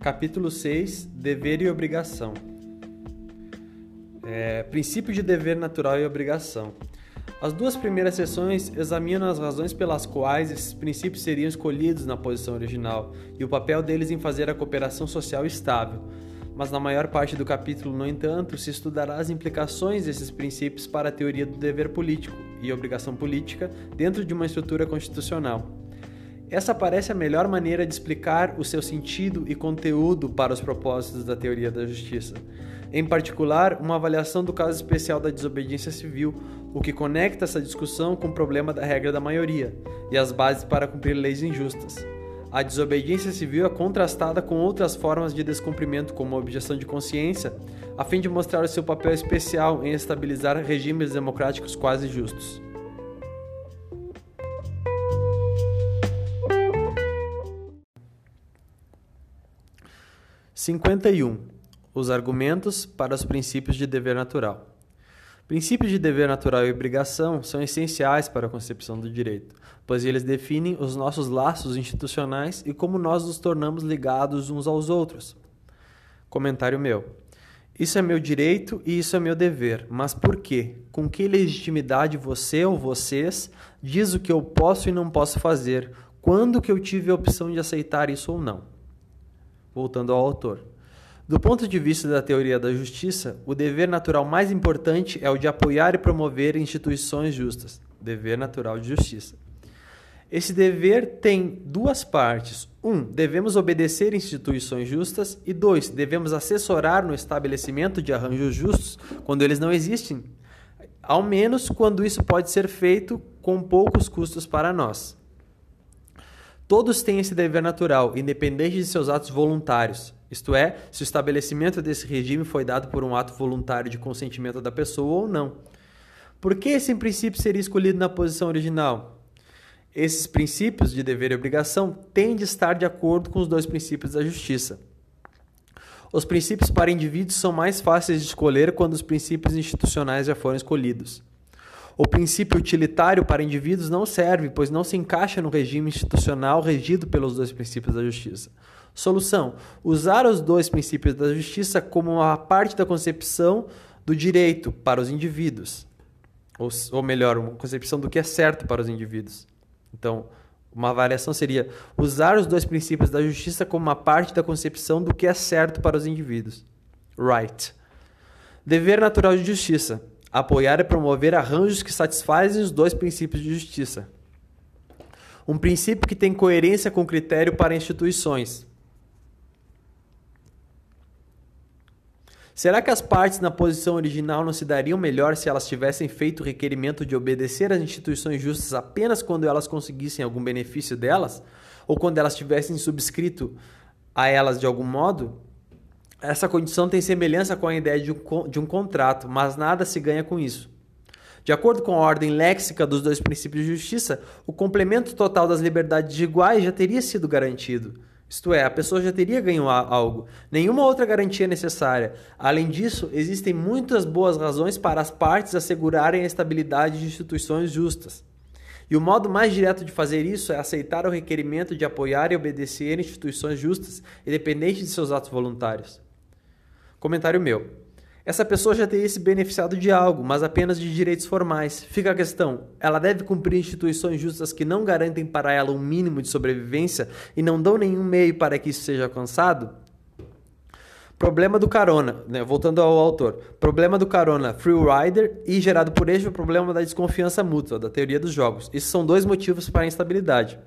Capítulo 6 Dever e Obrigação. É, princípio de dever natural e obrigação. As duas primeiras sessões examinam as razões pelas quais esses princípios seriam escolhidos na posição original e o papel deles em fazer a cooperação social estável. Mas na maior parte do capítulo, no entanto, se estudará as implicações desses princípios para a teoria do dever político e obrigação política dentro de uma estrutura constitucional. Essa parece a melhor maneira de explicar o seu sentido e conteúdo para os propósitos da teoria da justiça. Em particular, uma avaliação do caso especial da desobediência civil, o que conecta essa discussão com o problema da regra da maioria e as bases para cumprir leis injustas. A desobediência civil é contrastada com outras formas de descumprimento, como a objeção de consciência, a fim de mostrar o seu papel especial em estabilizar regimes democráticos quase justos. 51. Os argumentos para os princípios de dever natural. Princípios de dever natural e obrigação são essenciais para a concepção do direito, pois eles definem os nossos laços institucionais e como nós nos tornamos ligados uns aos outros. Comentário meu. Isso é meu direito e isso é meu dever, mas por quê? Com que legitimidade você ou vocês diz o que eu posso e não posso fazer? Quando que eu tive a opção de aceitar isso ou não? Voltando ao autor. Do ponto de vista da teoria da justiça, o dever natural mais importante é o de apoiar e promover instituições justas. Dever natural de justiça. Esse dever tem duas partes. Um, devemos obedecer instituições justas. E dois, devemos assessorar no estabelecimento de arranjos justos quando eles não existem, ao menos quando isso pode ser feito com poucos custos para nós. Todos têm esse dever natural, independente de seus atos voluntários, isto é, se o estabelecimento desse regime foi dado por um ato voluntário de consentimento da pessoa ou não. Por que esse princípio seria escolhido na posição original? Esses princípios de dever e obrigação têm de estar de acordo com os dois princípios da justiça. Os princípios para indivíduos são mais fáceis de escolher quando os princípios institucionais já foram escolhidos. O princípio utilitário para indivíduos não serve, pois não se encaixa no regime institucional regido pelos dois princípios da justiça. Solução: usar os dois princípios da justiça como uma parte da concepção do direito para os indivíduos. Ou, ou melhor, uma concepção do que é certo para os indivíduos. Então, uma variação seria usar os dois princípios da justiça como uma parte da concepção do que é certo para os indivíduos. Right. Dever natural de justiça apoiar e promover arranjos que satisfazem os dois princípios de justiça. Um princípio que tem coerência com critério para instituições. Será que as partes na posição original não se dariam melhor se elas tivessem feito o requerimento de obedecer às instituições justas apenas quando elas conseguissem algum benefício delas? Ou quando elas tivessem subscrito a elas de algum modo? Essa condição tem semelhança com a ideia de um, de um contrato, mas nada se ganha com isso. De acordo com a ordem léxica dos dois princípios de justiça, o complemento total das liberdades iguais já teria sido garantido. Isto é, a pessoa já teria ganho algo. Nenhuma outra garantia é necessária. Além disso, existem muitas boas razões para as partes assegurarem a estabilidade de instituições justas. E o modo mais direto de fazer isso é aceitar o requerimento de apoiar e obedecer instituições justas, independente de seus atos voluntários. Comentário meu. Essa pessoa já teria se beneficiado de algo, mas apenas de direitos formais. Fica a questão: ela deve cumprir instituições justas que não garantem para ela um mínimo de sobrevivência e não dão nenhum meio para que isso seja alcançado? Problema do carona, né? voltando ao autor. Problema do carona free rider e gerado por este o problema da desconfiança mútua, da teoria dos jogos. Isso são dois motivos para a instabilidade.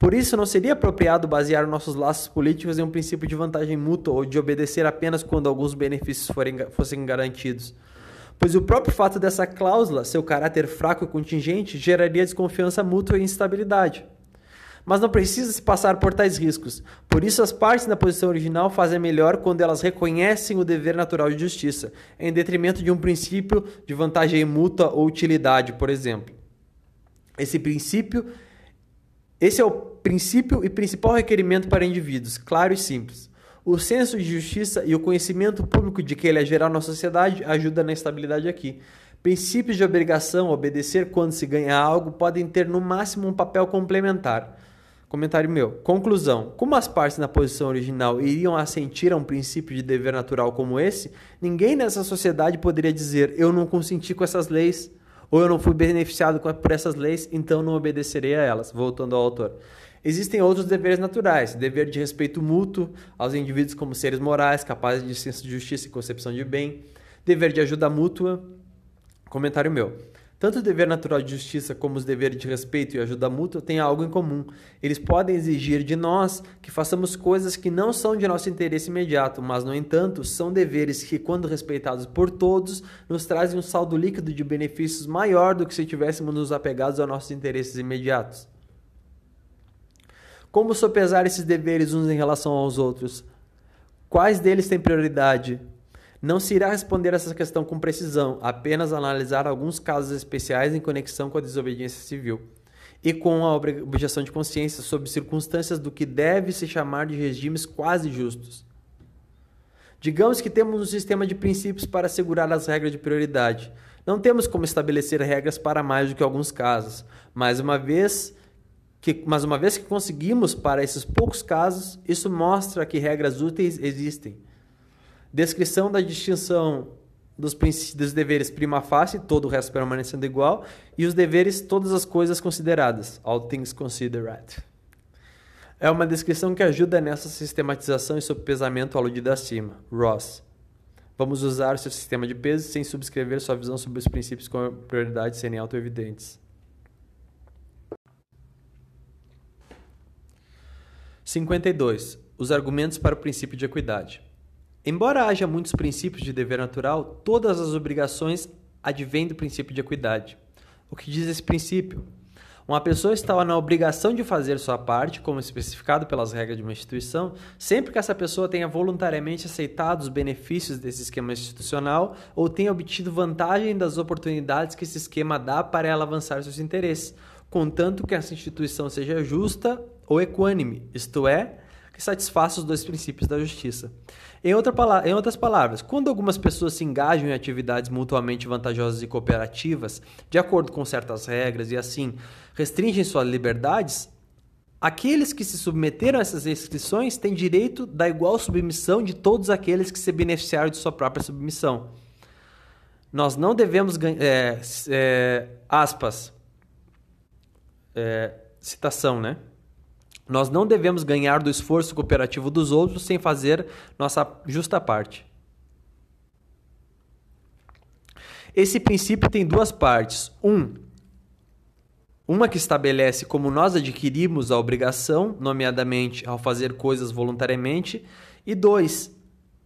Por isso, não seria apropriado basear nossos laços políticos em um princípio de vantagem mútua ou de obedecer apenas quando alguns benefícios forem, fossem garantidos. Pois o próprio fato dessa cláusula, seu caráter fraco e contingente, geraria desconfiança mútua e instabilidade. Mas não precisa se passar por tais riscos. Por isso, as partes na posição original fazem melhor quando elas reconhecem o dever natural de justiça, em detrimento de um princípio de vantagem mútua ou utilidade, por exemplo. Esse princípio esse é o princípio e principal requerimento para indivíduos, claro e simples. O senso de justiça e o conhecimento público de que ele é geral na sociedade ajuda na estabilidade aqui. Princípios de obrigação, obedecer quando se ganha algo, podem ter no máximo um papel complementar. Comentário meu. Conclusão. Como as partes na posição original iriam assentir a um princípio de dever natural como esse, ninguém nessa sociedade poderia dizer eu não consenti com essas leis, ou eu não fui beneficiado por essas leis, então não obedecerei a elas. Voltando ao autor. Existem outros deveres naturais, dever de respeito mútuo aos indivíduos como seres morais, capazes de senso de justiça e concepção de bem, dever de ajuda mútua. Comentário meu. Tanto o dever natural de justiça como os deveres de respeito e ajuda mútua têm algo em comum. Eles podem exigir de nós que façamos coisas que não são de nosso interesse imediato, mas, no entanto, são deveres que, quando respeitados por todos, nos trazem um saldo líquido de benefícios maior do que se tivéssemos nos apegados aos nossos interesses imediatos. Como sopesar esses deveres uns em relação aos outros? Quais deles têm prioridade? Não se irá responder essa questão com precisão, apenas analisar alguns casos especiais em conexão com a desobediência civil e com a objeção de consciência sob circunstâncias do que deve se chamar de regimes quase justos. Digamos que temos um sistema de princípios para assegurar as regras de prioridade. Não temos como estabelecer regras para mais do que alguns casos, mas uma vez que, mas uma vez que conseguimos para esses poucos casos, isso mostra que regras úteis existem Descrição da distinção dos, dos deveres prima facie, todo o resto permanecendo igual, e os deveres, todas as coisas consideradas, all things considered. É uma descrição que ajuda nessa sistematização e sopesamento aludido acima. Ross. Vamos usar seu sistema de peso sem subscrever sua visão sobre os princípios com prioridade serem autoevidentes. 52. Os argumentos para o princípio de equidade. Embora haja muitos princípios de dever natural, todas as obrigações advêm do princípio de equidade. O que diz esse princípio? Uma pessoa está na obrigação de fazer sua parte, como especificado pelas regras de uma instituição, sempre que essa pessoa tenha voluntariamente aceitado os benefícios desse esquema institucional ou tenha obtido vantagem das oportunidades que esse esquema dá para ela avançar seus interesses, contanto que essa instituição seja justa ou equânime, isto é, que satisfaça os dois princípios da justiça. Em, outra em, outras palavras, quando algumas pessoas se engajam em atividades mutuamente vantajosas e cooperativas, de acordo com certas regras e assim restringem suas liberdades, aqueles que se submeteram a essas restrições têm direito da igual submissão de todos aqueles que se beneficiaram de sua própria submissão. Nós não devemos. É, é, aspas. É, citação, né? Nós não devemos ganhar do esforço cooperativo dos outros sem fazer nossa justa parte. Esse princípio tem duas partes. Um, uma que estabelece como nós adquirimos a obrigação, nomeadamente ao fazer coisas voluntariamente, e dois,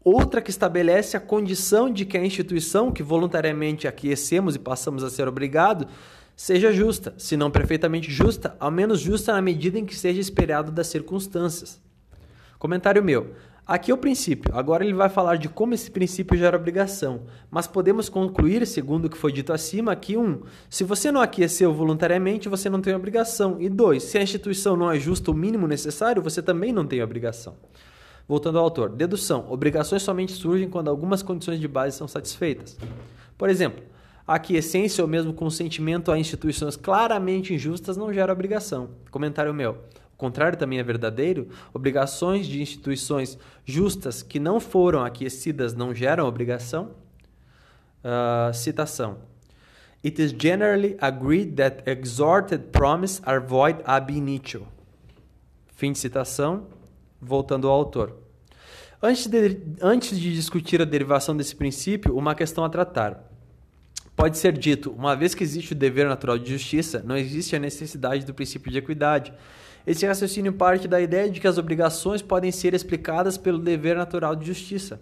outra que estabelece a condição de que a instituição que voluntariamente aquecemos e passamos a ser obrigado seja justa, se não perfeitamente justa, ao menos justa na medida em que seja esperado das circunstâncias. Comentário meu. Aqui é o princípio. Agora ele vai falar de como esse princípio gera obrigação. Mas podemos concluir, segundo o que foi dito acima, que um, se você não aqueceu voluntariamente, você não tem obrigação. E dois, se a instituição não é justa o mínimo necessário, você também não tem obrigação. Voltando ao autor. Dedução. Obrigações somente surgem quando algumas condições de base são satisfeitas. Por exemplo, aquiescência ou mesmo consentimento a instituições claramente injustas não gera obrigação. Comentário meu. O contrário também é verdadeiro. Obrigações de instituições justas que não foram aquecidas não geram obrigação. Uh, citação. It is generally agreed that exhorted promise are void ab initio. Fim de citação. Voltando ao autor. Antes de, antes de discutir a derivação desse princípio, uma questão a tratar. Pode ser dito, uma vez que existe o dever natural de justiça, não existe a necessidade do princípio de equidade. Esse raciocínio parte da ideia de que as obrigações podem ser explicadas pelo dever natural de justiça.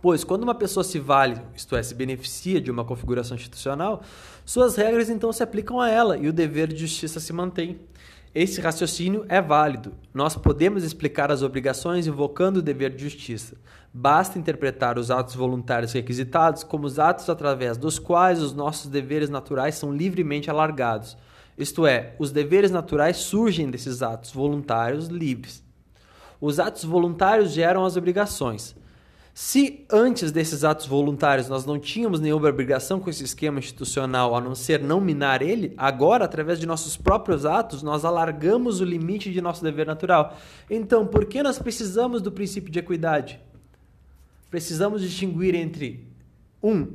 Pois, quando uma pessoa se vale, isto é, se beneficia de uma configuração institucional, suas regras então se aplicam a ela e o dever de justiça se mantém. Esse raciocínio é válido. Nós podemos explicar as obrigações invocando o dever de justiça. Basta interpretar os atos voluntários requisitados como os atos através dos quais os nossos deveres naturais são livremente alargados. Isto é, os deveres naturais surgem desses atos voluntários livres. Os atos voluntários geram as obrigações. Se antes desses atos voluntários nós não tínhamos nenhuma obrigação com esse esquema institucional a não ser não minar ele, agora, através de nossos próprios atos, nós alargamos o limite de nosso dever natural. Então, por que nós precisamos do princípio de equidade? Precisamos distinguir entre um.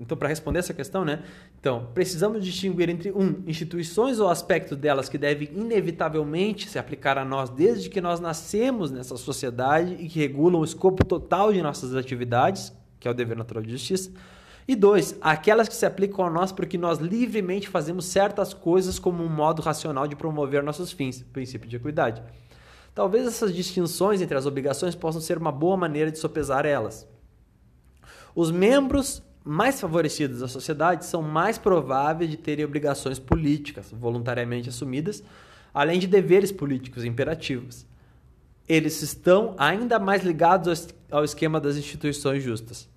Então, para responder essa questão, né? Então, precisamos distinguir entre um, instituições ou aspectos delas que devem inevitavelmente se aplicar a nós desde que nós nascemos nessa sociedade e que regulam o escopo total de nossas atividades, que é o dever natural de justiça. E dois, aquelas que se aplicam a nós porque nós livremente fazemos certas coisas como um modo racional de promover nossos fins, princípio de equidade. Talvez essas distinções entre as obrigações possam ser uma boa maneira de sopesar elas. Os membros mais favorecidos da sociedade são mais prováveis de terem obrigações políticas voluntariamente assumidas, além de deveres políticos imperativos. Eles estão ainda mais ligados ao esquema das instituições justas.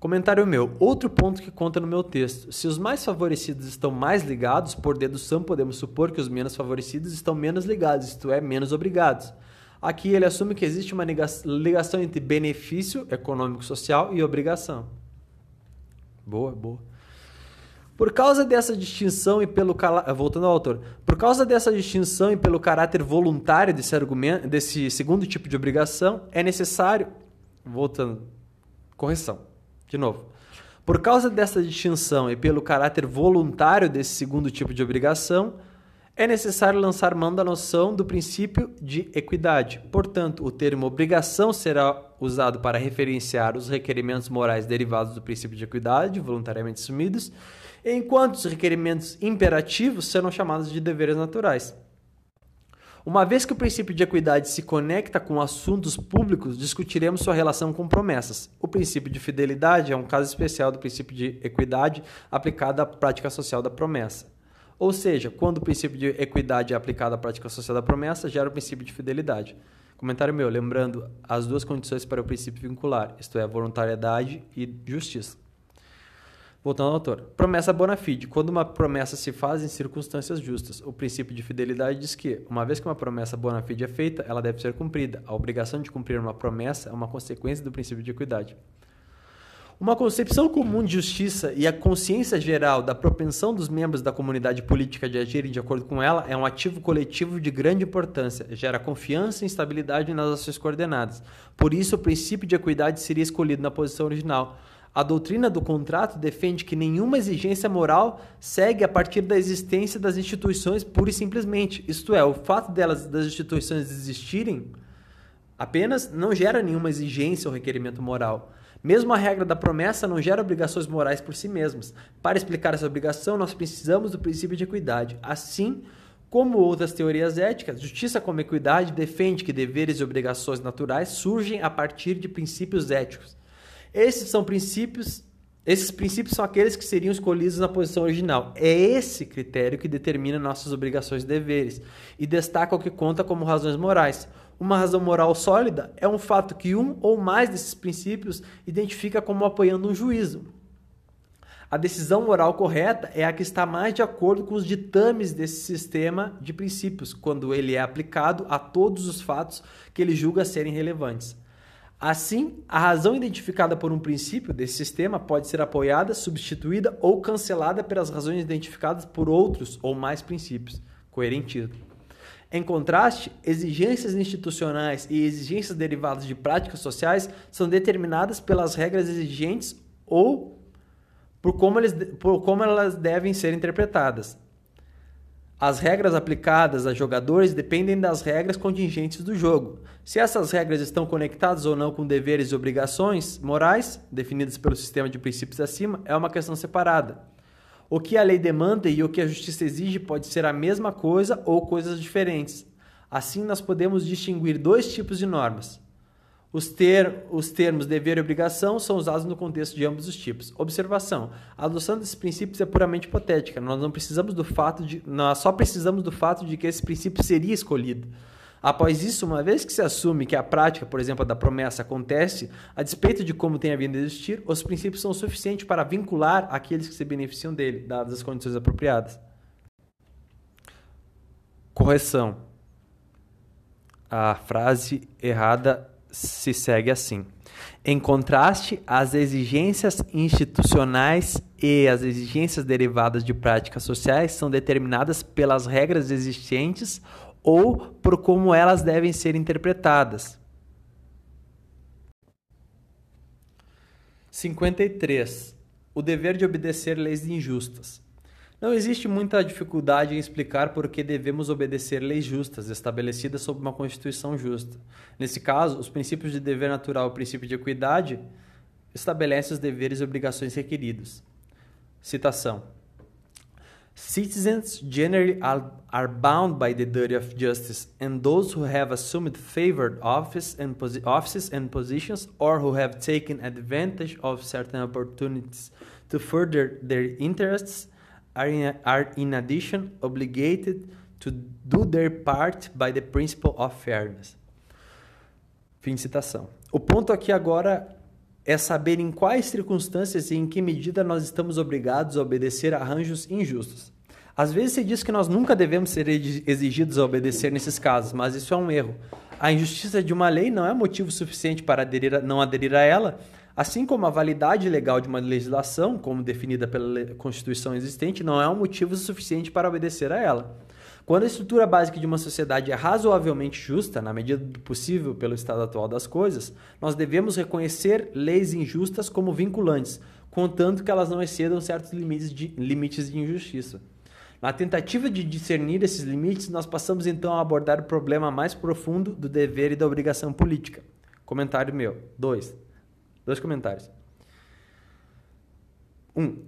Comentário meu. Outro ponto que conta no meu texto. Se os mais favorecidos estão mais ligados, por dedução podemos supor que os menos favorecidos estão menos ligados, isto é, menos obrigados. Aqui ele assume que existe uma ligação entre benefício econômico-social e obrigação. Boa, boa. Por causa dessa distinção e pelo voltando ao autor, por causa dessa distinção e pelo caráter voluntário desse argumento, desse segundo tipo de obrigação, é necessário, voltando, correção, de novo. Por causa dessa distinção e pelo caráter voluntário desse segundo tipo de obrigação, é necessário lançar mão da noção do princípio de equidade. Portanto, o termo obrigação será usado para referenciar os requerimentos morais derivados do princípio de equidade, voluntariamente assumidos, enquanto os requerimentos imperativos serão chamados de deveres naturais. Uma vez que o princípio de equidade se conecta com assuntos públicos, discutiremos sua relação com promessas. O princípio de fidelidade é um caso especial do princípio de equidade aplicado à prática social da promessa. Ou seja, quando o princípio de equidade é aplicado à prática social da promessa, gera o princípio de fidelidade. Comentário meu, lembrando as duas condições para o princípio vincular, isto é, voluntariedade e justiça. Voltando ao autor. Promessa bona fide. Quando uma promessa se faz em circunstâncias justas, o princípio de fidelidade diz que, uma vez que uma promessa bona fide é feita, ela deve ser cumprida. A obrigação de cumprir uma promessa é uma consequência do princípio de equidade. Uma concepção comum de justiça e a consciência geral da propensão dos membros da comunidade política de agirem de acordo com ela é um ativo coletivo de grande importância, gera confiança e estabilidade nas ações coordenadas. Por isso, o princípio de equidade seria escolhido na posição original. A doutrina do contrato defende que nenhuma exigência moral segue a partir da existência das instituições pura e simplesmente. Isto é, o fato delas das instituições existirem apenas não gera nenhuma exigência ou requerimento moral. Mesmo a regra da promessa não gera obrigações morais por si mesmas. Para explicar essa obrigação, nós precisamos do princípio de equidade. Assim, como outras teorias éticas, justiça como equidade defende que deveres e obrigações naturais surgem a partir de princípios éticos. Esses são princípios, esses princípios são aqueles que seriam escolhidos na posição original. É esse critério que determina nossas obrigações e deveres e destaca o que conta como razões morais. Uma razão moral sólida é um fato que um ou mais desses princípios identifica como apoiando um juízo. A decisão moral correta é a que está mais de acordo com os ditames desse sistema de princípios, quando ele é aplicado a todos os fatos que ele julga serem relevantes. Assim, a razão identificada por um princípio desse sistema pode ser apoiada, substituída ou cancelada pelas razões identificadas por outros ou mais princípios. Coerentismo. Em contraste, exigências institucionais e exigências derivadas de práticas sociais são determinadas pelas regras exigentes ou por como, eles, por como elas devem ser interpretadas. As regras aplicadas a jogadores dependem das regras contingentes do jogo. Se essas regras estão conectadas ou não com deveres e obrigações morais, definidas pelo sistema de princípios acima, é uma questão separada. O que a lei demanda e o que a justiça exige pode ser a mesma coisa ou coisas diferentes. Assim, nós podemos distinguir dois tipos de normas. Os, ter, os termos dever e obrigação são usados no contexto de ambos os tipos. Observação: a adoção desses princípios é puramente hipotética. Nós não precisamos do fato de, nós só precisamos do fato de que esse princípio seria escolhido. Após isso, uma vez que se assume que a prática, por exemplo, da promessa acontece, a despeito de como tenha vindo a existir, os princípios são suficientes para vincular aqueles que se beneficiam dele, dadas as condições apropriadas. Correção. A frase errada se segue assim. Em contraste, as exigências institucionais e as exigências derivadas de práticas sociais são determinadas pelas regras existentes ou por como elas devem ser interpretadas. 53. O dever de obedecer leis injustas. Não existe muita dificuldade em explicar por que devemos obedecer leis justas, estabelecidas sob uma Constituição justa. Nesse caso, os princípios de dever natural e o princípio de equidade estabelecem os deveres e obrigações requeridos. Citação. Citizens generally are bound by the duty of justice, and those who have assumed favored office and offices and positions, or who have taken advantage of certain opportunities to further their interests, are in, are in addition obligated to do their part by the principle of fairness. Fim de citação. O ponto aqui agora é saber em quais circunstâncias e em que medida nós estamos obrigados a obedecer a arranjos injustos. Às vezes se diz que nós nunca devemos ser exigidos a obedecer nesses casos, mas isso é um erro. A injustiça de uma lei não é motivo suficiente para aderir a, não aderir a ela, Assim como a validade legal de uma legislação, como definida pela Constituição existente, não é um motivo suficiente para obedecer a ela. Quando a estrutura básica de uma sociedade é razoavelmente justa, na medida do possível pelo estado atual das coisas, nós devemos reconhecer leis injustas como vinculantes, contanto que elas não excedam certos limites de, limites de injustiça. Na tentativa de discernir esses limites, nós passamos então a abordar o problema mais profundo do dever e da obrigação política. Comentário meu. 2. Dois comentários. Um,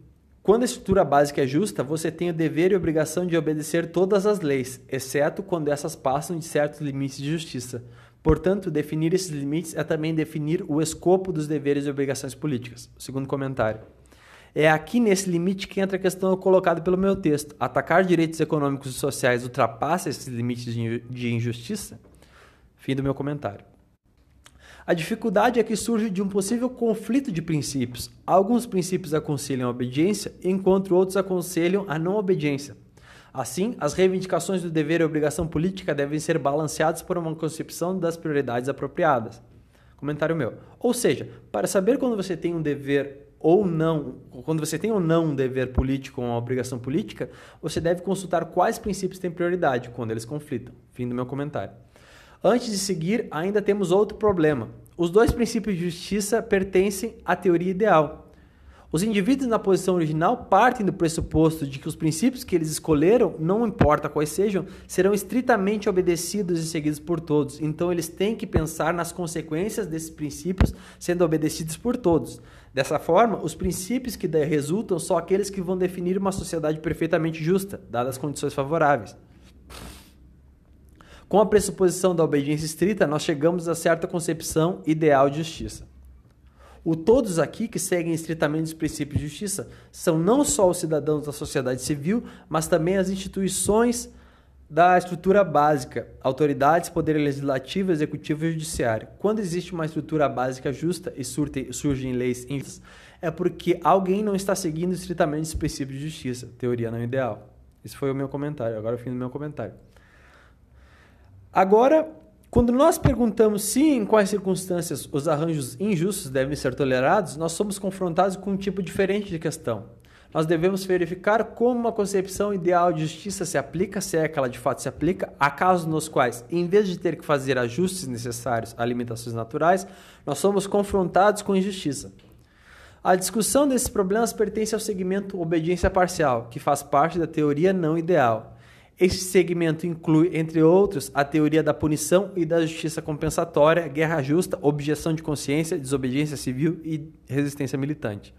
quando a estrutura básica é justa, você tem o dever e obrigação de obedecer todas as leis, exceto quando essas passam de certos limites de justiça. Portanto, definir esses limites é também definir o escopo dos deveres e obrigações políticas. Segundo comentário. É aqui nesse limite que entra a questão colocada pelo meu texto. Atacar direitos econômicos e sociais ultrapassa esses limites de injustiça? Fim do meu comentário. A dificuldade é que surge de um possível conflito de princípios. Alguns princípios aconselham a obediência, enquanto outros aconselham a não obediência. Assim, as reivindicações do dever e obrigação política devem ser balanceadas por uma concepção das prioridades apropriadas. Comentário meu. Ou seja, para saber quando você tem um dever ou não, quando você tem ou não um dever político ou uma obrigação política, você deve consultar quais princípios têm prioridade quando eles conflitam. Fim do meu comentário. Antes de seguir, ainda temos outro problema. Os dois princípios de justiça pertencem à teoria ideal. Os indivíduos na posição original partem do pressuposto de que os princípios que eles escolheram, não importa quais sejam, serão estritamente obedecidos e seguidos por todos. Então eles têm que pensar nas consequências desses princípios sendo obedecidos por todos. Dessa forma, os princípios que resultam são aqueles que vão definir uma sociedade perfeitamente justa, dadas as condições favoráveis. Com a pressuposição da obediência estrita, nós chegamos a certa concepção ideal de justiça. O todos aqui que seguem estritamente os princípios de justiça são não só os cidadãos da sociedade civil, mas também as instituições da estrutura básica, autoridades, poder legislativo, executivo e judiciário. Quando existe uma estrutura básica justa e surgem leis injustas, é porque alguém não está seguindo estritamente os princípios de justiça, teoria não ideal. Esse foi o meu comentário, agora o fim do meu comentário. Agora, quando nós perguntamos se em quais circunstâncias os arranjos injustos devem ser tolerados, nós somos confrontados com um tipo diferente de questão. Nós devemos verificar como uma concepção ideal de justiça se aplica, se é que ela de fato se aplica, a casos nos quais, em vez de ter que fazer ajustes necessários a limitações naturais, nós somos confrontados com injustiça. A discussão desses problemas pertence ao segmento obediência parcial, que faz parte da teoria não ideal. Este segmento inclui, entre outros, a teoria da punição e da justiça compensatória, guerra justa, objeção de consciência, desobediência civil e resistência militante.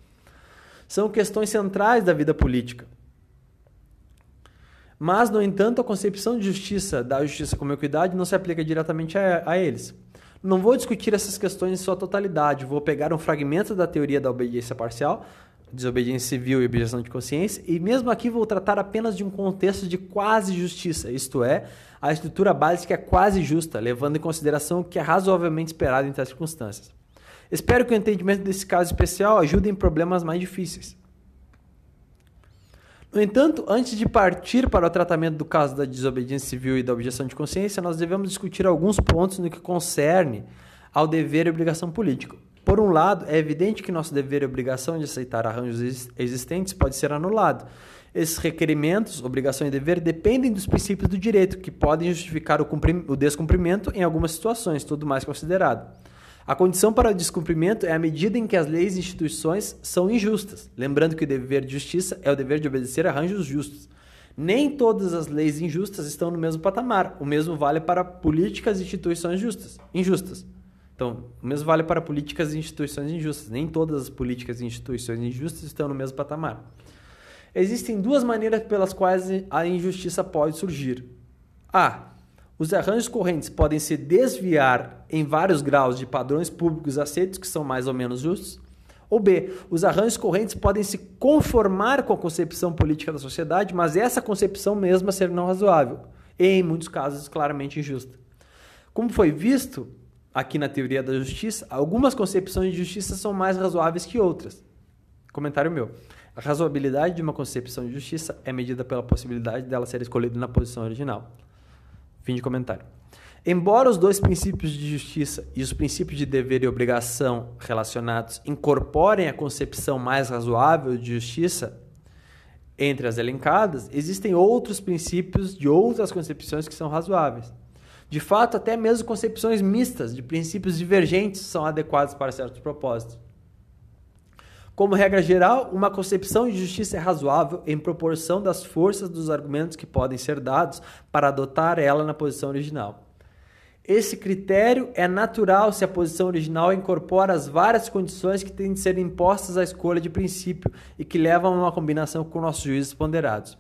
São questões centrais da vida política. Mas, no entanto, a concepção de justiça, da justiça como equidade, não se aplica diretamente a, a eles. Não vou discutir essas questões em sua totalidade, vou pegar um fragmento da teoria da obediência parcial, desobediência civil e objeção de consciência, e mesmo aqui vou tratar apenas de um contexto de quase justiça, isto é, a estrutura básica é quase justa, levando em consideração o que é razoavelmente esperado em tais circunstâncias. Espero que o entendimento desse caso especial ajude em problemas mais difíceis. No entanto, antes de partir para o tratamento do caso da desobediência civil e da objeção de consciência, nós devemos discutir alguns pontos no que concerne ao dever e obrigação político. Por um lado, é evidente que nosso dever e obrigação de aceitar arranjos existentes pode ser anulado. Esses requerimentos, obrigação e dever, dependem dos princípios do direito, que podem justificar o, o descumprimento em algumas situações, tudo mais considerado. A condição para o descumprimento é a medida em que as leis e instituições são injustas. Lembrando que o dever de justiça é o dever de obedecer arranjos justos. Nem todas as leis injustas estão no mesmo patamar. O mesmo vale para políticas e instituições justas, injustas. Então, o mesmo vale para políticas e instituições injustas. Nem todas as políticas e instituições injustas estão no mesmo patamar. Existem duas maneiras pelas quais a injustiça pode surgir. A. Os arranjos correntes podem se desviar em vários graus de padrões públicos aceitos que são mais ou menos justos. Ou B, os arranjos correntes podem se conformar com a concepção política da sociedade, mas essa concepção mesma ser não razoável, e em muitos casos claramente injusta. Como foi visto aqui na teoria da justiça, algumas concepções de justiça são mais razoáveis que outras. Comentário meu. A razoabilidade de uma concepção de justiça é medida pela possibilidade dela ser escolhida na posição original. Fim de comentário. Embora os dois princípios de justiça e os princípios de dever e obrigação relacionados incorporem a concepção mais razoável de justiça entre as elencadas, existem outros princípios de outras concepções que são razoáveis. De fato, até mesmo concepções mistas de princípios divergentes são adequadas para certos propósitos. Como regra geral, uma concepção de justiça é razoável em proporção das forças dos argumentos que podem ser dados para adotar ela na posição original. Esse critério é natural se a posição original incorpora as várias condições que têm de ser impostas à escolha de princípio e que levam a uma combinação com nossos juízes ponderados.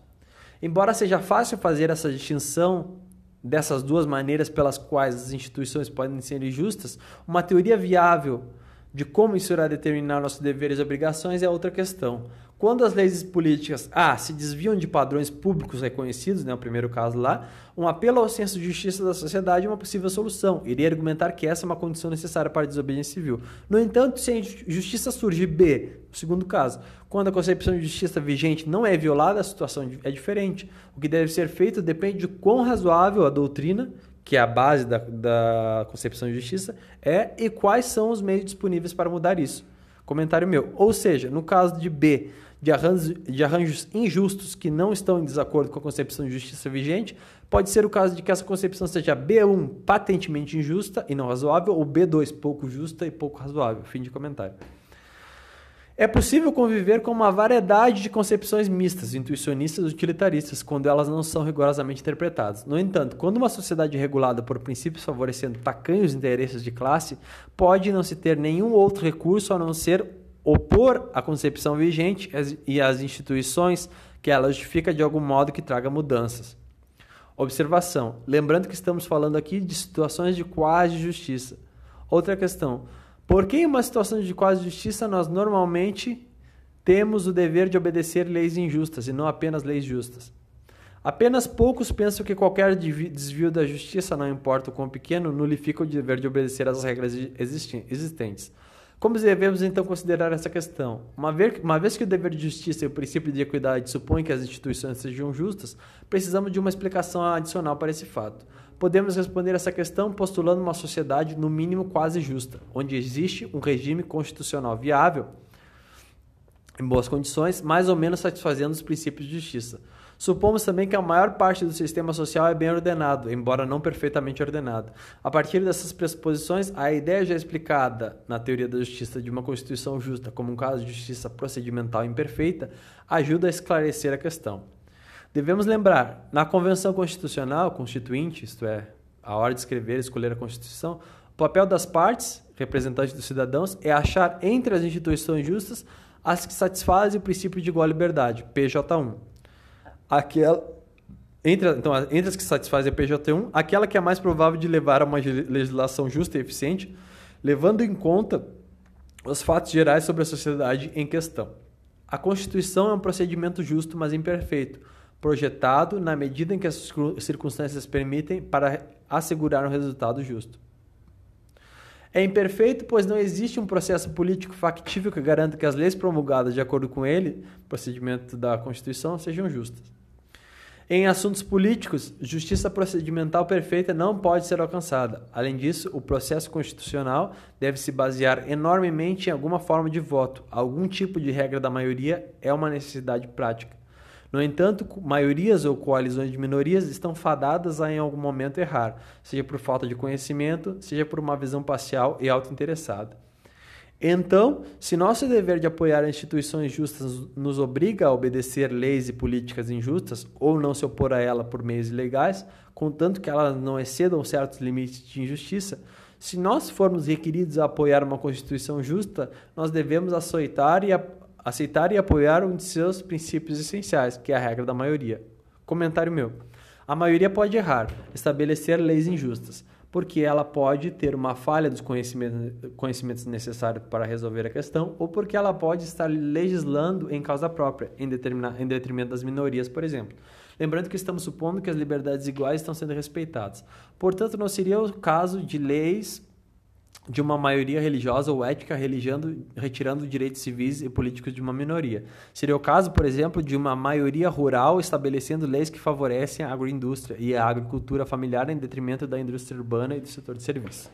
Embora seja fácil fazer essa distinção dessas duas maneiras pelas quais as instituições podem ser injustas, uma teoria viável de como isso irá determinar nossos deveres e obrigações é outra questão. Quando as leis políticas A se desviam de padrões públicos reconhecidos, né, o primeiro caso lá, um apelo ao senso de justiça da sociedade é uma possível solução. Iria argumentar que essa é uma condição necessária para a desobediência civil. No entanto, se a justiça surge B, o segundo caso, quando a concepção de justiça vigente não é violada, a situação é diferente. O que deve ser feito depende de quão razoável a doutrina, que é a base da, da concepção de justiça, é e quais são os meios disponíveis para mudar isso. Comentário meu. Ou seja, no caso de B, de arranjos, de arranjos injustos que não estão em desacordo com a concepção de justiça vigente, pode ser o caso de que essa concepção seja B1 patentemente injusta e não razoável, ou B2 pouco justa e pouco razoável. Fim de comentário. É possível conviver com uma variedade de concepções mistas, intuicionistas e utilitaristas, quando elas não são rigorosamente interpretadas. No entanto, quando uma sociedade é regulada por princípios favorecendo tacanhos interesses de classe, pode não se ter nenhum outro recurso a não ser opor a concepção vigente e as instituições que ela justifica de algum modo que traga mudanças. Observação: lembrando que estamos falando aqui de situações de quase justiça. Outra questão: por que em uma situação de quase justiça nós normalmente temos o dever de obedecer leis injustas e não apenas leis justas? Apenas poucos pensam que qualquer desvio da justiça, não importa o quão pequeno, nulifica o dever de obedecer às regras existentes. Como devemos então considerar essa questão? Uma vez, uma vez que o dever de justiça e o princípio de equidade supõem que as instituições sejam justas, precisamos de uma explicação adicional para esse fato. Podemos responder essa questão postulando uma sociedade, no mínimo, quase justa, onde existe um regime constitucional viável, em boas condições, mais ou menos satisfazendo os princípios de justiça. Supomos também que a maior parte do sistema social é bem ordenado, embora não perfeitamente ordenado. A partir dessas pressuposições, a ideia já explicada na teoria da justiça de uma constituição justa como um caso de justiça procedimental imperfeita ajuda a esclarecer a questão. Devemos lembrar, na Convenção Constitucional Constituinte, isto é, a hora de escrever e escolher a Constituição, o papel das partes, representantes dos cidadãos, é achar entre as instituições justas as que satisfazem o princípio de igual liberdade, PJ1 aquela entre, então, entre as que satisfazem a PJT1, aquela que é mais provável de levar a uma legislação justa e eficiente, levando em conta os fatos gerais sobre a sociedade em questão. A Constituição é um procedimento justo, mas imperfeito, projetado na medida em que as circunstâncias permitem para assegurar um resultado justo. É imperfeito, pois não existe um processo político factível que garanta que as leis promulgadas de acordo com ele, procedimento da Constituição, sejam justas. Em assuntos políticos, justiça procedimental perfeita não pode ser alcançada. Além disso, o processo constitucional deve se basear enormemente em alguma forma de voto. Algum tipo de regra da maioria é uma necessidade prática. No entanto, maiorias ou coalizões de minorias estão fadadas a em algum momento errar, seja por falta de conhecimento, seja por uma visão parcial e autointeressada. Então, se nosso dever de apoiar instituições justas nos obriga a obedecer leis e políticas injustas ou não se opor a ela por meios ilegais, contanto que elas não excedam certos limites de injustiça, se nós formos requeridos a apoiar uma Constituição justa, nós devemos aceitar e, aceitar e apoiar um de seus princípios essenciais, que é a regra da maioria. Comentário meu. A maioria pode errar, estabelecer leis injustas porque ela pode ter uma falha dos conhecimentos, conhecimentos necessários para resolver a questão, ou porque ela pode estar legislando em causa própria, em, em detrimento das minorias, por exemplo. Lembrando que estamos supondo que as liberdades iguais estão sendo respeitadas. Portanto, não seria o caso de leis de uma maioria religiosa ou ética retirando direitos civis e políticos de uma minoria. Seria o caso, por exemplo, de uma maioria rural estabelecendo leis que favorecem a agroindústria e a agricultura familiar em detrimento da indústria urbana e do setor de serviços.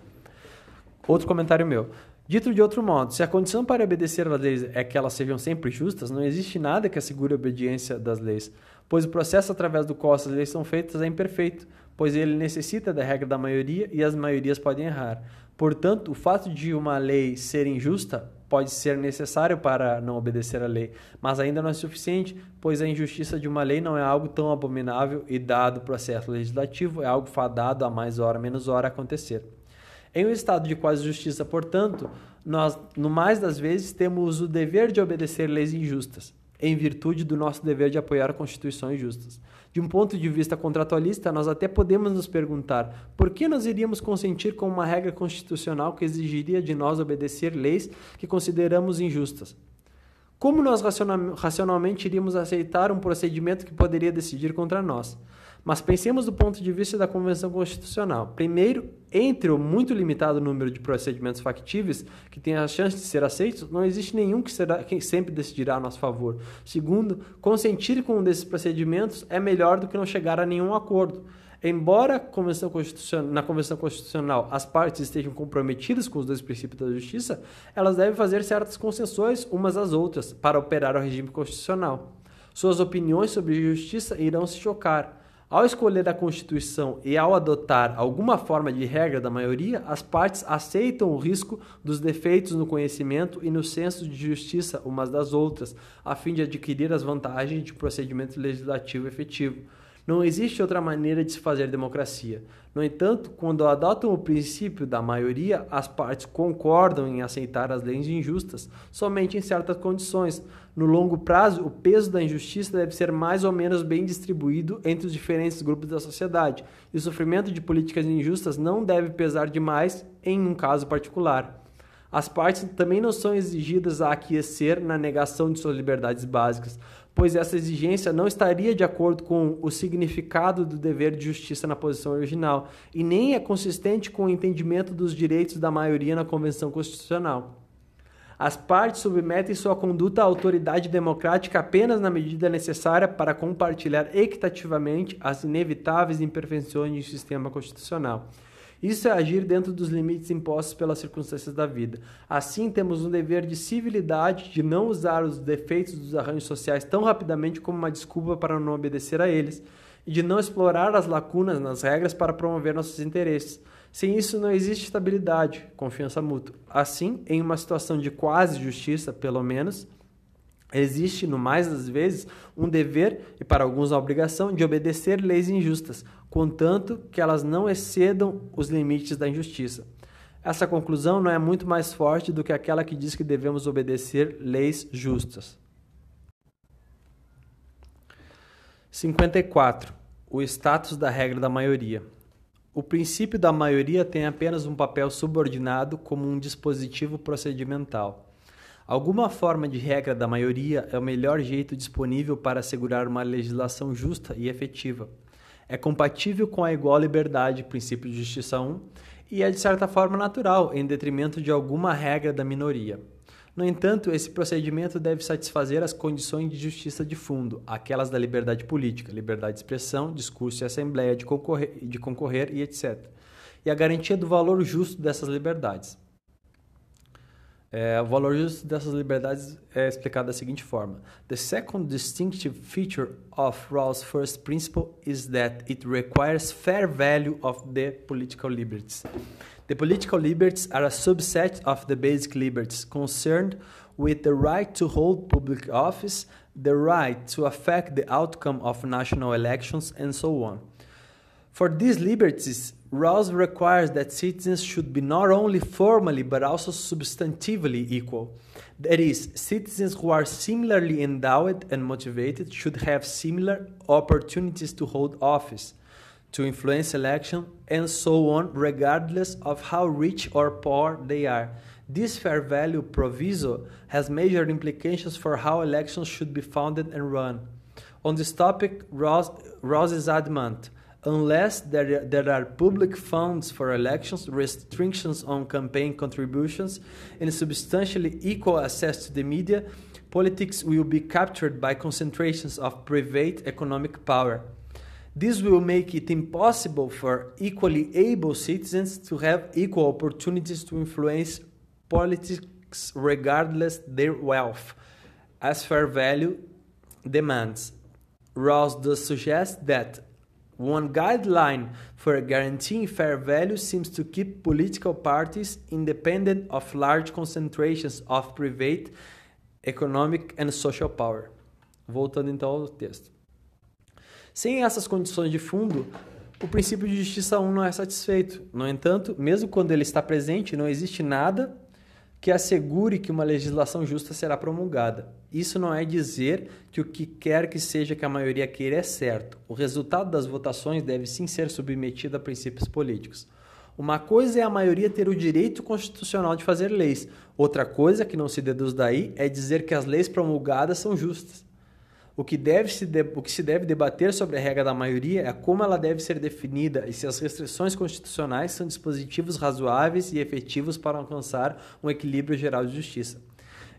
Outro comentário meu. Dito de outro modo, se a condição para obedecer às leis é que elas sejam sempre justas, não existe nada que assegure a obediência das leis, pois o processo através do qual essas leis são feitas é imperfeito, pois ele necessita da regra da maioria e as maiorias podem errar. Portanto, o fato de uma lei ser injusta pode ser necessário para não obedecer à lei, mas ainda não é suficiente, pois a injustiça de uma lei não é algo tão abominável e, dado o processo legislativo, é algo fadado a mais hora menos hora acontecer. Em um estado de quase justiça, portanto, nós, no mais das vezes, temos o dever de obedecer leis injustas em virtude do nosso dever de apoiar constituições justas. De um ponto de vista contratualista, nós até podemos nos perguntar por que nós iríamos consentir com uma regra constitucional que exigiria de nós obedecer leis que consideramos injustas. Como nós racionalmente iríamos aceitar um procedimento que poderia decidir contra nós? Mas pensemos do ponto de vista da Convenção Constitucional. Primeiro, entre o muito limitado número de procedimentos factíveis que têm a chance de ser aceitos, não existe nenhum que, será, que sempre decidirá a nosso favor. Segundo, consentir com um desses procedimentos é melhor do que não chegar a nenhum acordo. Embora Convenção na Convenção Constitucional as partes estejam comprometidas com os dois princípios da justiça, elas devem fazer certas concessões umas às outras para operar o regime constitucional. Suas opiniões sobre justiça irão se chocar. Ao escolher a Constituição e ao adotar alguma forma de regra da maioria, as partes aceitam o risco dos defeitos no conhecimento e no senso de justiça umas das outras, a fim de adquirir as vantagens de procedimento legislativo efetivo. Não existe outra maneira de se fazer democracia. No entanto, quando adotam o princípio da maioria, as partes concordam em aceitar as leis injustas, somente em certas condições. No longo prazo, o peso da injustiça deve ser mais ou menos bem distribuído entre os diferentes grupos da sociedade, e o sofrimento de políticas injustas não deve pesar demais em um caso particular. As partes também não são exigidas a aquecer na negação de suas liberdades básicas, pois essa exigência não estaria de acordo com o significado do dever de justiça na posição original e nem é consistente com o entendimento dos direitos da maioria na Convenção Constitucional. As partes submetem sua conduta à autoridade democrática apenas na medida necessária para compartilhar equitativamente as inevitáveis imperfeições do sistema constitucional. Isso é agir dentro dos limites impostos pelas circunstâncias da vida. Assim, temos um dever de civilidade de não usar os defeitos dos arranjos sociais tão rapidamente como uma desculpa para não obedecer a eles e de não explorar as lacunas nas regras para promover nossos interesses. Sem isso, não existe estabilidade, confiança mútua. Assim, em uma situação de quase justiça, pelo menos, Existe, no mais das vezes, um dever, e para alguns a obrigação, de obedecer leis injustas, contanto que elas não excedam os limites da injustiça. Essa conclusão não é muito mais forte do que aquela que diz que devemos obedecer leis justas. 54. O status da regra da maioria. O princípio da maioria tem apenas um papel subordinado como um dispositivo procedimental. Alguma forma de regra da maioria é o melhor jeito disponível para assegurar uma legislação justa e efetiva. É compatível com a igual liberdade, princípio de justiça 1, e é de certa forma natural, em detrimento de alguma regra da minoria. No entanto, esse procedimento deve satisfazer as condições de justiça de fundo, aquelas da liberdade política, liberdade de expressão, discurso e assembleia, de concorrer, de concorrer e etc. E a garantia do valor justo dessas liberdades. É, o valor justo dessas liberdades é explicado da seguinte forma: The second distinctive feature of Rawls' first principle is that it requires fair value of the political liberties. The political liberties are a subset of the basic liberties concerned with the right to hold public office, the right to affect the outcome of national elections, and so on. For these liberties, Rawls requires that citizens should be not only formally but also substantively equal. That is, citizens who are similarly endowed and motivated should have similar opportunities to hold office to influence election, and so on, regardless of how rich or poor they are. This fair value proviso has major implications for how elections should be founded and run. On this topic, Ross is adamant. Unless there, there are public funds for elections, restrictions on campaign contributions, and substantially equal access to the media, politics will be captured by concentrations of private economic power. This will make it impossible for equally able citizens to have equal opportunities to influence politics regardless their wealth, as fair value demands. Rawls does suggest that one guideline for guaranteeing fair value seems to keep political parties independent of large concentrations of private economic and social power. Voltando então ao texto. Sem essas condições de fundo, o princípio de justiça 1 não é satisfeito. No entanto, mesmo quando ele está presente, não existe nada que assegure que uma legislação justa será promulgada. Isso não é dizer que o que quer que seja que a maioria queira é certo. O resultado das votações deve sim ser submetido a princípios políticos. Uma coisa é a maioria ter o direito constitucional de fazer leis. Outra coisa que não se deduz daí é dizer que as leis promulgadas são justas. O que, deve se de, o que se deve debater sobre a regra da maioria é como ela deve ser definida e se as restrições constitucionais são dispositivos razoáveis e efetivos para alcançar um equilíbrio geral de justiça.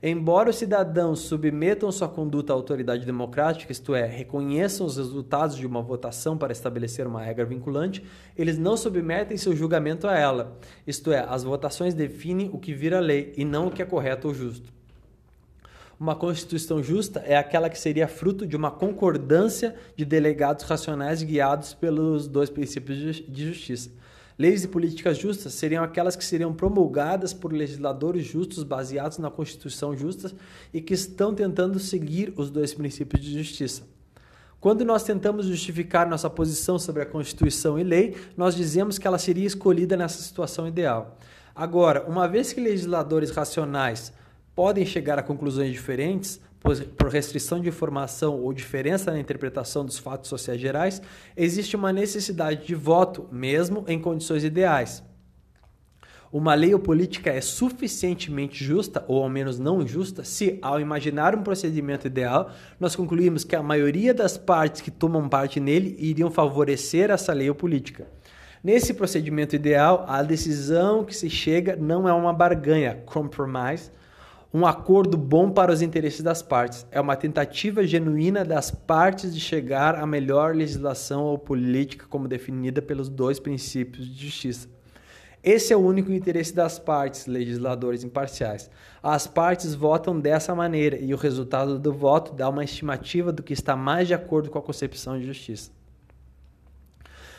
Embora os cidadãos submetam sua conduta à autoridade democrática, isto é, reconheçam os resultados de uma votação para estabelecer uma regra vinculante, eles não submetem seu julgamento a ela. Isto é, as votações definem o que vira lei e não o que é correto ou justo. Uma Constituição justa é aquela que seria fruto de uma concordância de delegados racionais guiados pelos dois princípios de justiça. Leis e políticas justas seriam aquelas que seriam promulgadas por legisladores justos baseados na Constituição justa e que estão tentando seguir os dois princípios de justiça. Quando nós tentamos justificar nossa posição sobre a Constituição e lei, nós dizemos que ela seria escolhida nessa situação ideal. Agora, uma vez que legisladores racionais podem chegar a conclusões diferentes por restrição de informação ou diferença na interpretação dos fatos sociais gerais, existe uma necessidade de voto, mesmo em condições ideais. Uma lei ou política é suficientemente justa, ou ao menos não justa, se, ao imaginar um procedimento ideal, nós concluímos que a maioria das partes que tomam parte nele iriam favorecer essa lei ou política. Nesse procedimento ideal, a decisão que se chega não é uma barganha, compromise, um acordo bom para os interesses das partes. É uma tentativa genuína das partes de chegar à melhor legislação ou política como definida pelos dois princípios de justiça. Esse é o único interesse das partes, legisladores imparciais. As partes votam dessa maneira e o resultado do voto dá uma estimativa do que está mais de acordo com a concepção de justiça.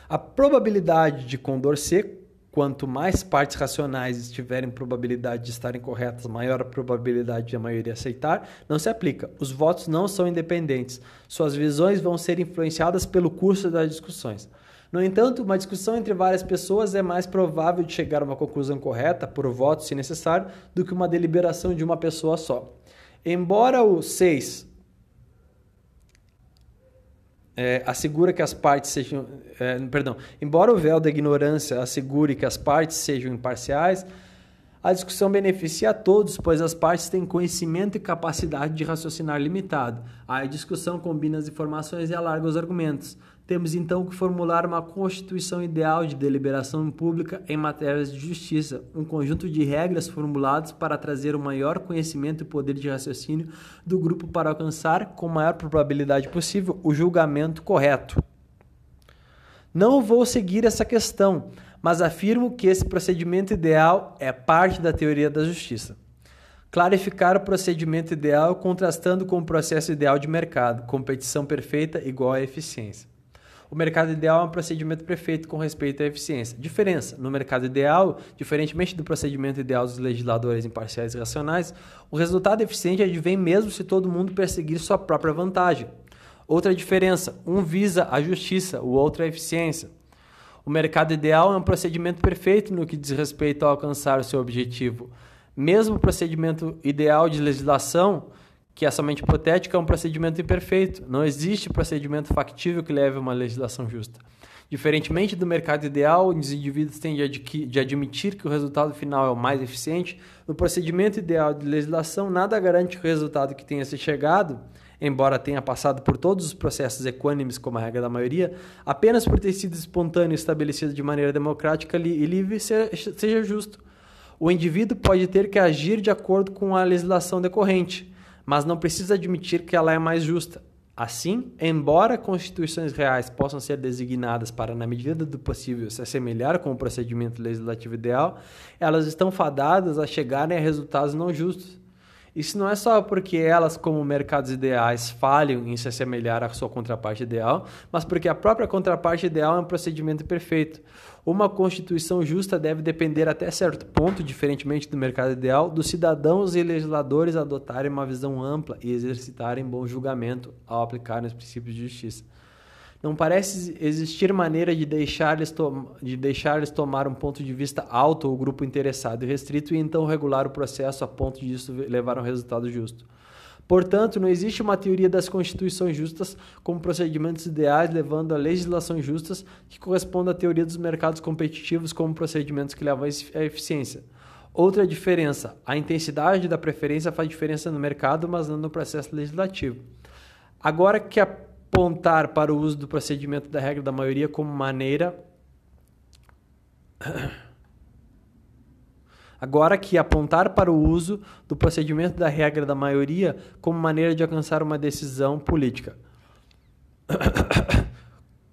A probabilidade de condor seco quanto mais partes racionais tiverem probabilidade de estarem corretas, maior a probabilidade de a maioria aceitar, não se aplica. Os votos não são independentes. Suas visões vão ser influenciadas pelo curso das discussões. No entanto, uma discussão entre várias pessoas é mais provável de chegar a uma conclusão correta, por voto, se necessário, do que uma deliberação de uma pessoa só. Embora o 6 é, assegura que as partes sejam. É, perdão, embora o véu da ignorância assegure que as partes sejam imparciais, A discussão beneficia a todos, pois as partes têm conhecimento e capacidade de raciocinar limitado. A discussão combina as informações e alarga os argumentos. Temos então que formular uma constituição ideal de deliberação pública em matérias de justiça, um conjunto de regras formuladas para trazer o maior conhecimento e poder de raciocínio do grupo para alcançar, com maior probabilidade possível, o julgamento correto. Não vou seguir essa questão, mas afirmo que esse procedimento ideal é parte da teoria da justiça. Clarificar o procedimento ideal contrastando com o processo ideal de mercado, competição perfeita igual a eficiência. O mercado ideal é um procedimento perfeito com respeito à eficiência. Diferença: no mercado ideal, diferentemente do procedimento ideal dos legisladores imparciais e racionais, o resultado eficiente advém mesmo se todo mundo perseguir sua própria vantagem. Outra diferença: um visa a justiça, o outro a eficiência. O mercado ideal é um procedimento perfeito no que diz respeito a alcançar o seu objetivo. Mesmo o procedimento ideal de legislação, que é somente hipotético, é um procedimento imperfeito. Não existe procedimento factível que leve a uma legislação justa. Diferentemente do mercado ideal, onde os indivíduos têm de admitir que o resultado final é o mais eficiente, no procedimento ideal de legislação, nada garante que o resultado que tenha se chegado embora tenha passado por todos os processos equânimes como a regra da maioria, apenas por ter sido espontâneo e estabelecido de maneira democrática e livre, seja justo. O indivíduo pode ter que agir de acordo com a legislação decorrente, mas não precisa admitir que ela é mais justa. Assim, embora constituições reais possam ser designadas para, na medida do possível, se assemelhar com o procedimento legislativo ideal, elas estão fadadas a chegarem a resultados não justos. Isso não é só porque elas, como mercados ideais, falham em se assemelhar à sua contraparte ideal, mas porque a própria contraparte ideal é um procedimento perfeito. Uma constituição justa deve depender até certo ponto, diferentemente do mercado ideal, dos cidadãos e legisladores adotarem uma visão ampla e exercitarem bom julgamento ao aplicarem os princípios de justiça. Não parece existir maneira de deixar-lhes de deixar tomar um ponto de vista alto ou grupo interessado e restrito e então regular o processo a ponto disso levar a um resultado justo. Portanto, não existe uma teoria das constituições justas como procedimentos ideais levando a legislações justas que corresponda à teoria dos mercados competitivos como procedimentos que levam à eficiência. Outra diferença: a intensidade da preferência faz diferença no mercado, mas não no processo legislativo. Agora que apontar para o uso do procedimento da regra da maioria como maneira. Agora que apontar para o uso do procedimento da regra da maioria como maneira de alcançar uma decisão política.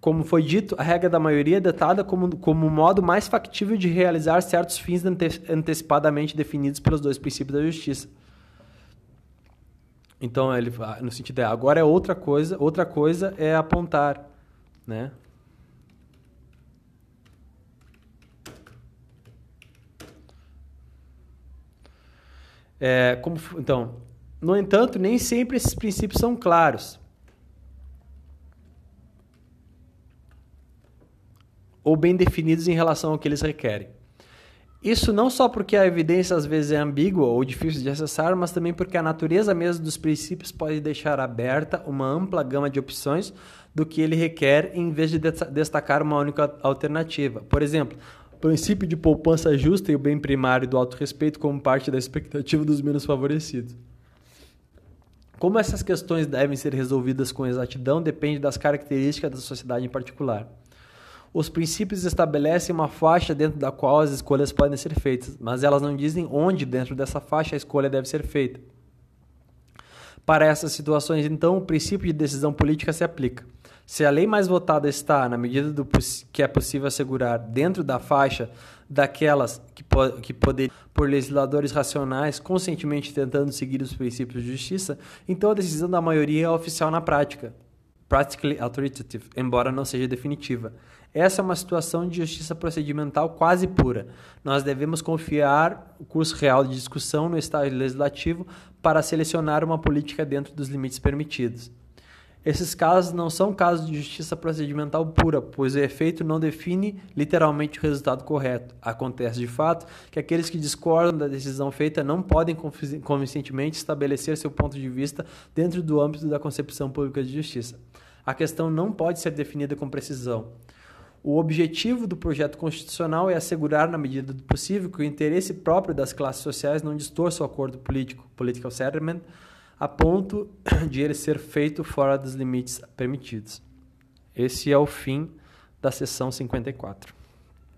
Como foi dito, a regra da maioria é datada como, como o modo mais factível de realizar certos fins ante antecipadamente definidos pelos dois princípios da justiça. Então ele no sentido é agora é outra coisa, outra coisa é apontar, né? É, como, então, no entanto, nem sempre esses princípios são claros. Ou bem definidos em relação ao que eles requerem. Isso não só porque a evidência às vezes é ambígua ou difícil de acessar, mas também porque a natureza mesmo dos princípios pode deixar aberta uma ampla gama de opções do que ele requer, em vez de destacar uma única alternativa. Por exemplo, princípio de poupança justa e o bem primário do autorrespeito como parte da expectativa dos menos favorecidos. Como essas questões devem ser resolvidas com exatidão depende das características da sociedade em particular. Os princípios estabelecem uma faixa dentro da qual as escolhas podem ser feitas, mas elas não dizem onde dentro dessa faixa a escolha deve ser feita. Para essas situações, então, o princípio de decisão política se aplica. Se a lei mais votada está, na medida do que é possível assegurar, dentro da faixa daquelas que, po que poderiam, por legisladores racionais, conscientemente tentando seguir os princípios de justiça, então a decisão da maioria é oficial na prática, practically authoritative, embora não seja definitiva. Essa é uma situação de justiça procedimental quase pura. Nós devemos confiar o curso real de discussão no estágio legislativo para selecionar uma política dentro dos limites permitidos. Esses casos não são casos de justiça procedimental pura, pois o efeito não define literalmente o resultado correto. Acontece de fato que aqueles que discordam da decisão feita não podem convincentemente estabelecer seu ponto de vista dentro do âmbito da concepção pública de justiça. A questão não pode ser definida com precisão. O objetivo do projeto constitucional é assegurar, na medida do possível, que o interesse próprio das classes sociais não distorça o acordo político, political settlement, a ponto de ele ser feito fora dos limites permitidos. Esse é o fim da seção 54.